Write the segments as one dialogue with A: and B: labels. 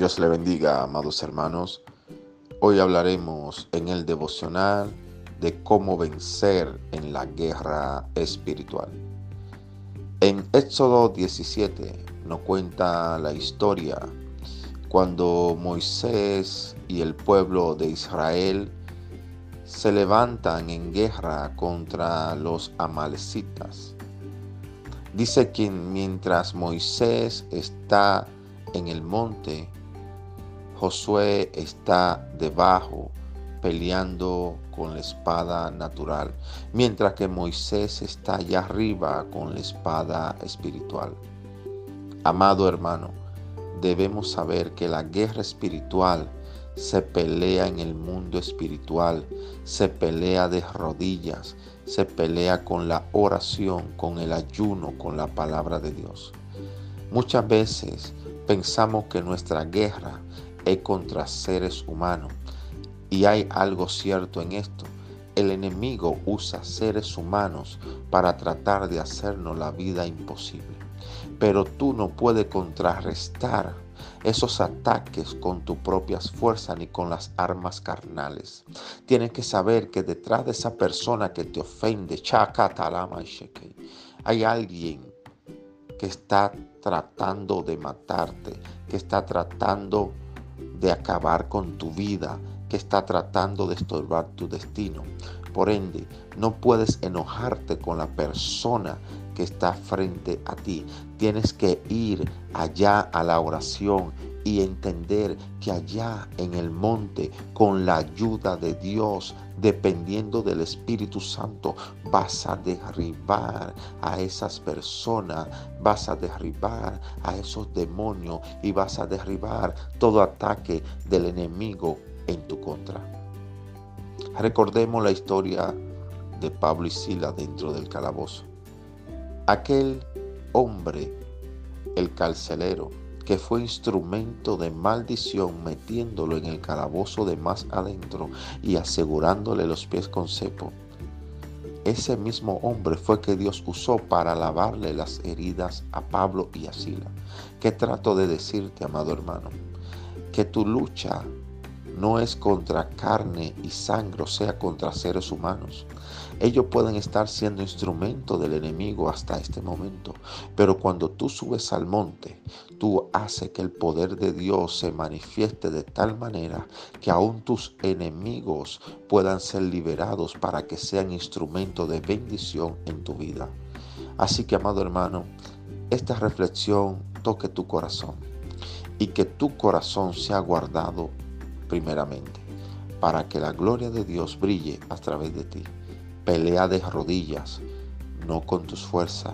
A: Dios le bendiga, amados hermanos. Hoy hablaremos en el devocional de cómo vencer en la guerra espiritual. En Éxodo 17 nos cuenta la historia cuando Moisés y el pueblo de Israel se levantan en guerra contra los amalecitas. Dice que mientras Moisés está en el monte, Josué está debajo peleando con la espada natural, mientras que Moisés está allá arriba con la espada espiritual. Amado hermano, debemos saber que la guerra espiritual se pelea en el mundo espiritual, se pelea de rodillas, se pelea con la oración, con el ayuno, con la palabra de Dios. Muchas veces pensamos que nuestra guerra es contra seres humanos y hay algo cierto en esto. El enemigo usa seres humanos para tratar de hacernos la vida imposible. Pero tú no puedes contrarrestar esos ataques con tus propias fuerzas ni con las armas carnales. Tienes que saber que detrás de esa persona que te ofende, hay alguien que está tratando de matarte, que está tratando de acabar con tu vida, que está tratando de estorbar tu destino. Por ende, no puedes enojarte con la persona está frente a ti. Tienes que ir allá a la oración y entender que allá en el monte, con la ayuda de Dios, dependiendo del Espíritu Santo, vas a derribar a esas personas, vas a derribar a esos demonios y vas a derribar todo ataque del enemigo en tu contra. Recordemos la historia de Pablo y Sila dentro del calabozo. Aquel hombre, el carcelero, que fue instrumento de maldición metiéndolo en el calabozo de más adentro y asegurándole los pies con cepo. Ese mismo hombre fue que Dios usó para lavarle las heridas a Pablo y a Sila. ¿Qué trato de decirte, amado hermano? Que tu lucha no es contra carne y sangre, o sea, contra seres humanos. Ellos pueden estar siendo instrumento del enemigo hasta este momento, pero cuando tú subes al monte, tú haces que el poder de Dios se manifieste de tal manera que aún tus enemigos puedan ser liberados para que sean instrumento de bendición en tu vida. Así que, amado hermano, esta reflexión toque tu corazón y que tu corazón sea guardado primeramente, para que la gloria de Dios brille a través de ti. Pelea de rodillas, no con tus fuerzas,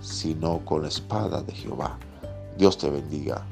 A: sino con la espada de Jehová. Dios te bendiga.